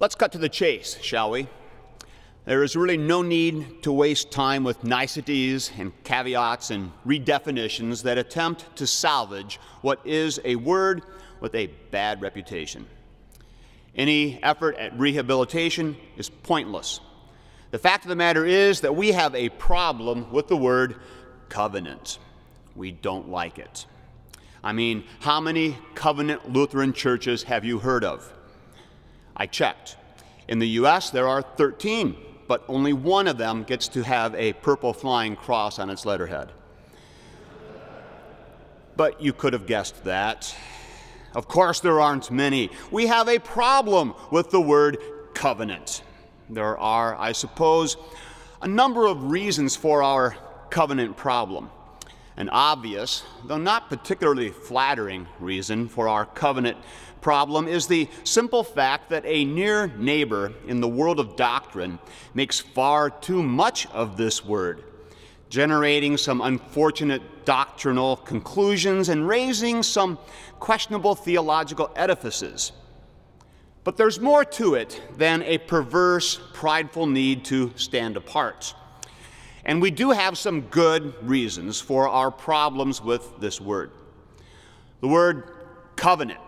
Let's cut to the chase, shall we? There is really no need to waste time with niceties and caveats and redefinitions that attempt to salvage what is a word with a bad reputation. Any effort at rehabilitation is pointless. The fact of the matter is that we have a problem with the word covenant. We don't like it. I mean, how many covenant Lutheran churches have you heard of? I checked. In the U.S., there are 13 but only one of them gets to have a purple flying cross on its letterhead. But you could have guessed that. Of course, there aren't many. We have a problem with the word covenant. There are, I suppose, a number of reasons for our covenant problem. An obvious, though not particularly flattering, reason for our covenant problem is the simple fact that a near neighbor in the world of doctrine makes far too much of this word, generating some unfortunate doctrinal conclusions and raising some questionable theological edifices. But there's more to it than a perverse, prideful need to stand apart. And we do have some good reasons for our problems with this word. The word covenant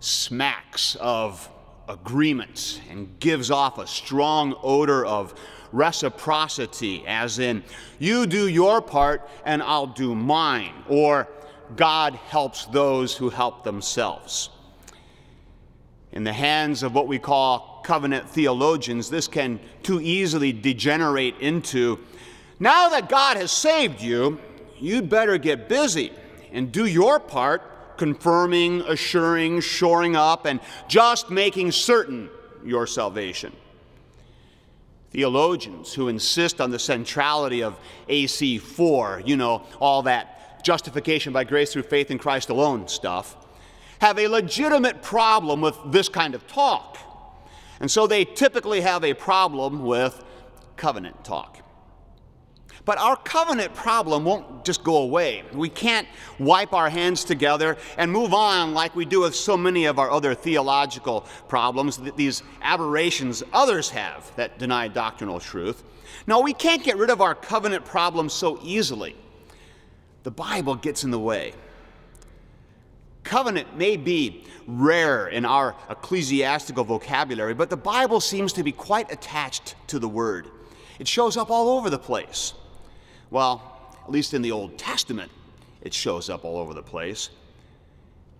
smacks of agreements and gives off a strong odor of reciprocity, as in, you do your part and I'll do mine, or God helps those who help themselves. In the hands of what we call covenant theologians, this can too easily degenerate into now that God has saved you, you'd better get busy and do your part confirming, assuring, shoring up, and just making certain your salvation. Theologians who insist on the centrality of AC 4, you know, all that justification by grace through faith in Christ alone stuff, have a legitimate problem with this kind of talk. And so they typically have a problem with covenant talk. But our covenant problem won't just go away. We can't wipe our hands together and move on like we do with so many of our other theological problems, these aberrations others have that deny doctrinal truth. No, we can't get rid of our covenant problem so easily. The Bible gets in the way. Covenant may be rare in our ecclesiastical vocabulary, but the Bible seems to be quite attached to the word. It shows up all over the place. Well, at least in the Old Testament, it shows up all over the place.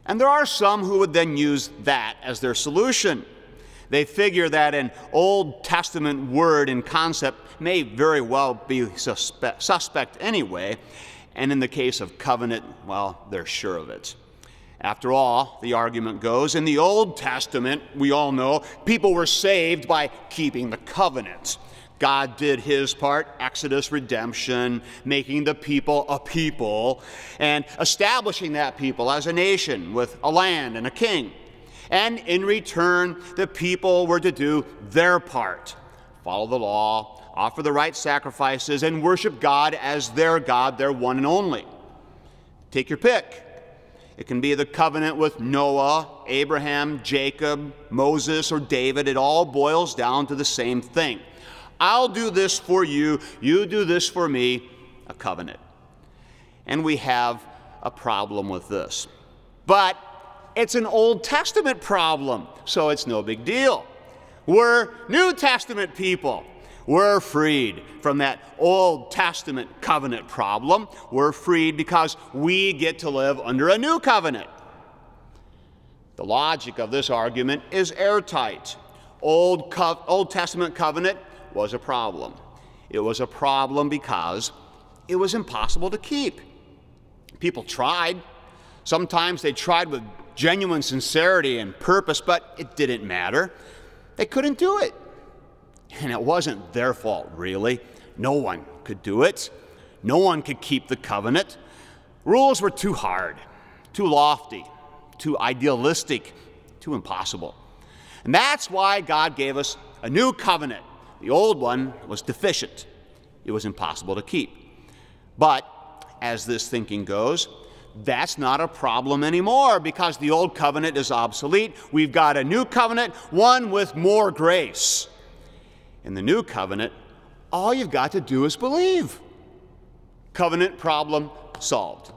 And there are some who would then use that as their solution. They figure that an Old Testament word and concept may very well be suspect, suspect anyway, and in the case of covenant, well, they're sure of it. After all, the argument goes, in the Old Testament, we all know, people were saved by keeping the covenants. God did his part, Exodus, redemption, making the people a people, and establishing that people as a nation with a land and a king. And in return, the people were to do their part follow the law, offer the right sacrifices, and worship God as their God, their one and only. Take your pick. It can be the covenant with Noah, Abraham, Jacob, Moses, or David. It all boils down to the same thing I'll do this for you, you do this for me, a covenant. And we have a problem with this. But it's an Old Testament problem, so it's no big deal. We're New Testament people. We're freed from that Old Testament covenant problem. We're freed because we get to live under a new covenant. The logic of this argument is airtight. Old, Co- Old Testament covenant was a problem. It was a problem because it was impossible to keep. People tried. Sometimes they tried with genuine sincerity and purpose, but it didn't matter. They couldn't do it. And it wasn't their fault, really. No one could do it. No one could keep the covenant. Rules were too hard, too lofty, too idealistic, too impossible. And that's why God gave us a new covenant the old one was deficient, it was impossible to keep. But, as this thinking goes, that's not a problem anymore because the old covenant is obsolete. We've got a new covenant, one with more grace. In the new covenant, all you've got to do is believe. Covenant problem solved.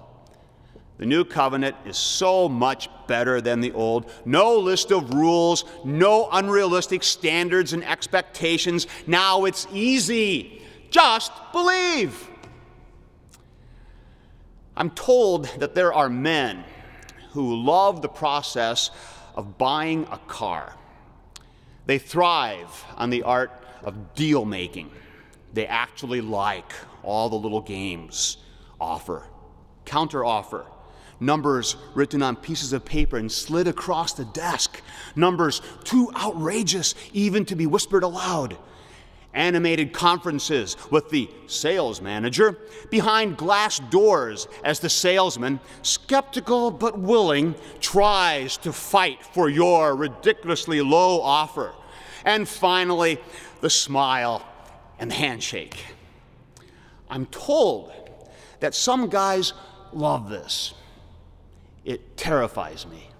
The new covenant is so much better than the old. No list of rules, no unrealistic standards and expectations. Now it's easy. Just believe. I'm told that there are men who love the process of buying a car. They thrive on the art of deal making. They actually like all the little games offer, counter offer, numbers written on pieces of paper and slid across the desk, numbers too outrageous even to be whispered aloud animated conferences with the sales manager behind glass doors as the salesman, skeptical but willing, tries to fight for your ridiculously low offer. And finally, the smile and the handshake. I'm told that some guys love this. It terrifies me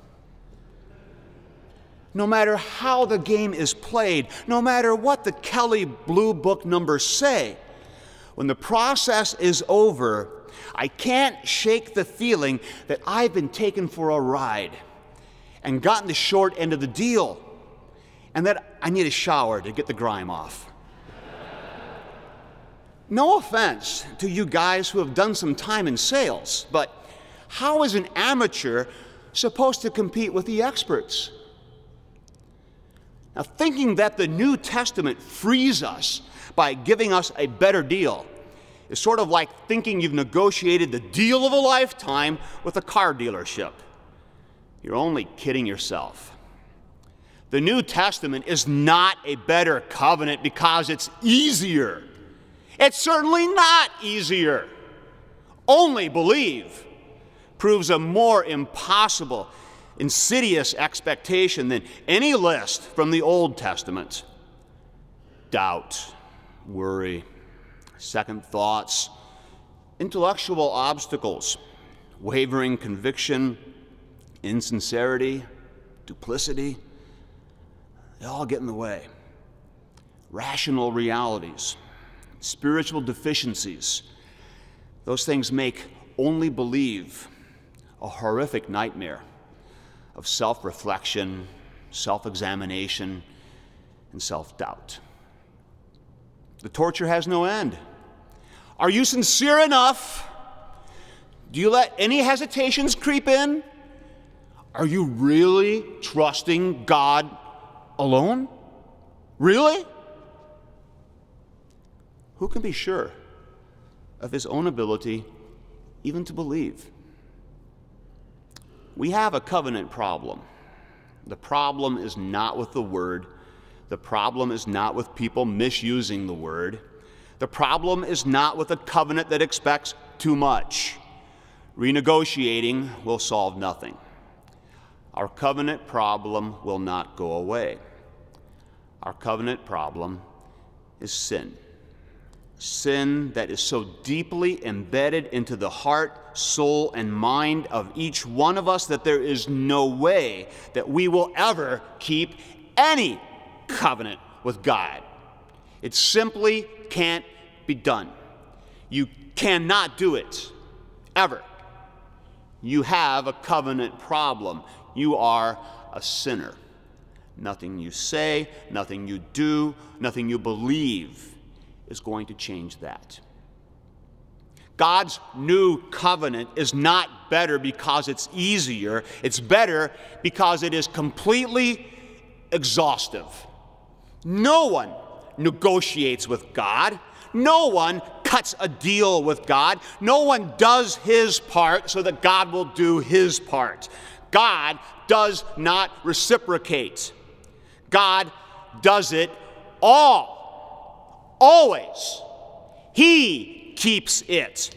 no matter how the game is played, no matter what the Kelley Blue Book numbers say, when the process is over, I can't shake the feeling that I've been taken for a ride and gotten the short end of the deal, and that I need a shower to get the grime off. No offense to you guys who have done some time in sales, but how is an amateur supposed to compete with the experts? Now, thinking that the New Testament frees us by giving us a better deal is sort of like thinking you've negotiated the deal of a lifetime with a car dealership. You're only kidding yourself. The New Testament is not a better covenant because it's easier. It's certainly not easier. Only believe proves a more impossible insidious expectation than any list from the Old Testament. Doubt, worry, second thoughts, intellectual obstacles, wavering conviction, insincerity, duplicity, they all get in the way. Rational realities, spiritual deficiencies, those things make only believe a horrific nightmare of self reflection, self examination, and self doubt. The torture has no end. Are you sincere enough? Do you let any hesitations creep in? Are you really trusting God alone? Really? Who can be sure of his own ability even to believe? We have a covenant problem. The problem is not with the word, the problem is not with people misusing the word. The problem is not with a covenant that expects too much. Renegotiating will solve nothing. Our covenant problem will not go away. Our covenant problem is sin sin that is so deeply embedded into the heart, soul, and mind of each one of us that there is no way that we will ever keep any covenant with God. It simply can't be done. You cannot do it, ever. You have a covenant problem. You are a sinner. Nothing you say, nothing you do, nothing you believe is going to change that. God's new covenant is not better because it's easier, it's better because it is completely exhaustive. No one negotiates with God. No one cuts a deal with God. No one does his part so that God will do his part. God does not reciprocate. God does it all. Always. He keeps it.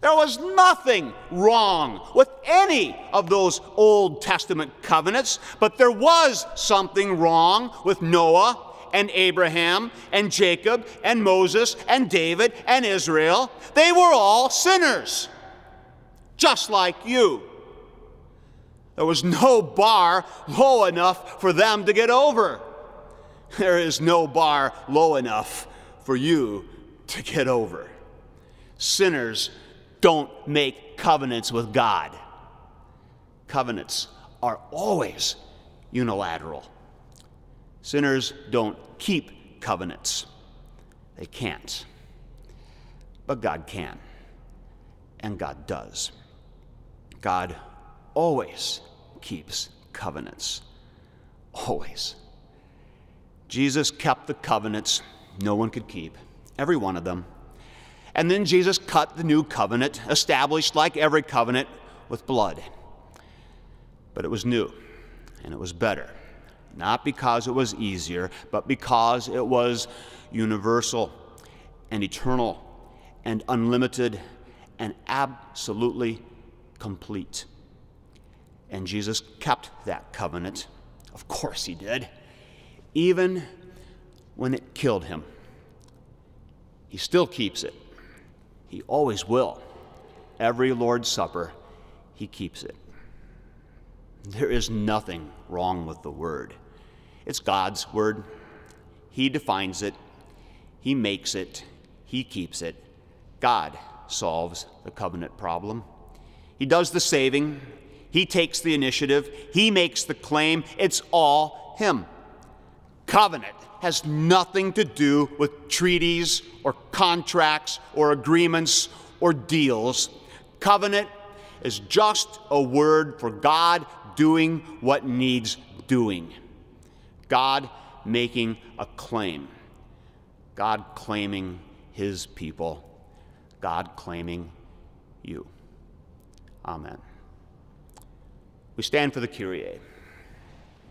There was nothing wrong with any of those Old Testament covenants, but there was something wrong with Noah and Abraham and Jacob and Moses and David and Israel. They were all sinners. just like you. There was no bar low enough for them to get over. There is no bar low enough for you to get over. Sinners don't make covenants with God. Covenants are always unilateral. Sinners don't keep covenants, they can't. But God can, and God does. God always keeps covenants. Always. Jesus kept the covenants no one could keep, every one of them. And then Jesus cut the new covenant, established like every covenant with blood. But it was new and it was better. Not because it was easier, but because it was universal and eternal and unlimited and absolutely complete. And Jesus kept that covenant. Of course he did. Even when it killed him. He still keeps it. He always will. Every Lord's Supper, he keeps it. There is nothing wrong with the Word. It's God's Word. He defines it, He makes it, He keeps it. God solves the covenant problem. He does the saving, He takes the initiative, He makes the claim. It's all Him. Covenant has nothing to do with treaties or contracts or agreements or deals. Covenant is just a word for God doing what needs doing. God making a claim. God claiming his people. God claiming you. Amen. We stand for the Kyrie.